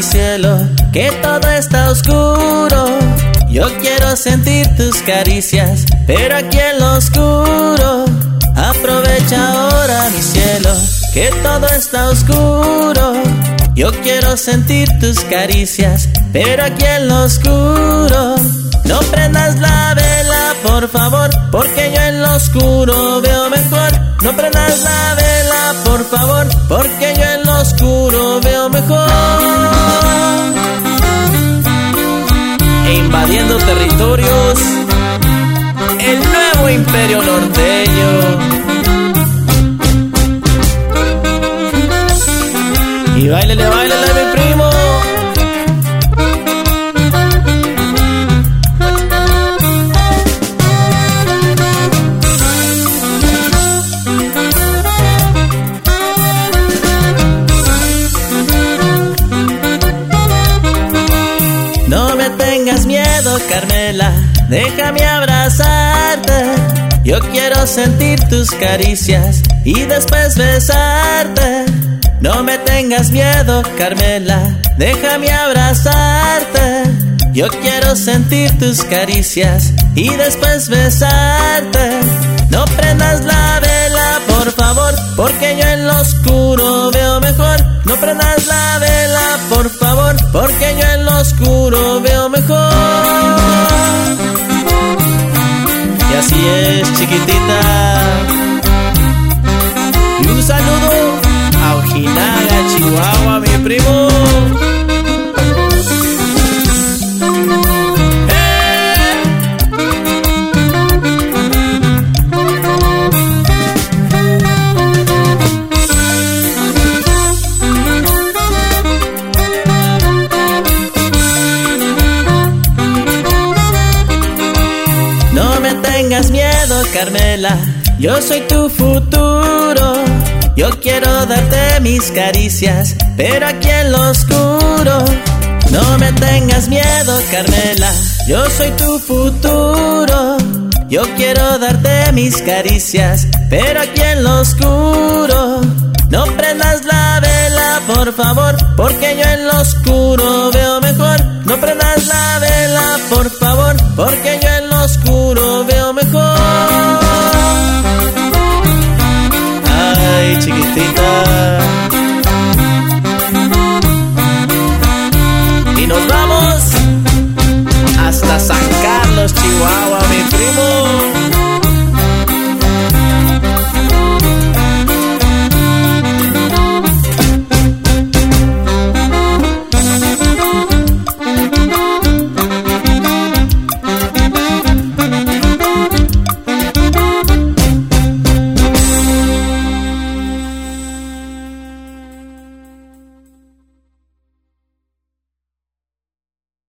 mi cielo, que todo está oscuro. Yo quiero sentir tus caricias, pero aquí en lo oscuro. Aprovecha ahora mi cielo, que todo está oscuro. Yo quiero sentir tus caricias, pero aquí en lo oscuro. No prendas la vela, por favor, porque yo en lo oscuro veo mejor. No prendas la vela, por favor, porque yo en lo oscuro veo mejor. Invadiendo territorios, el nuevo imperio norteño. Tengas miedo, Carmela, déjame abrazarte. Yo quiero sentir tus caricias y después besarte. No me tengas miedo, Carmela, déjame abrazarte. Yo quiero sentir tus caricias y después besarte. No prendas la vela, por favor, porque yo en lo oscuro veo mejor. No prendas la tiquitita Carmela, yo soy tu futuro. Yo quiero darte mis caricias, pero aquí en lo oscuro. No me tengas miedo, Carmela, yo soy tu futuro. Yo quiero darte mis caricias, pero aquí en lo oscuro. No prendas la vela, por favor, porque yo en lo oscuro veo mejor. igual a meu primo.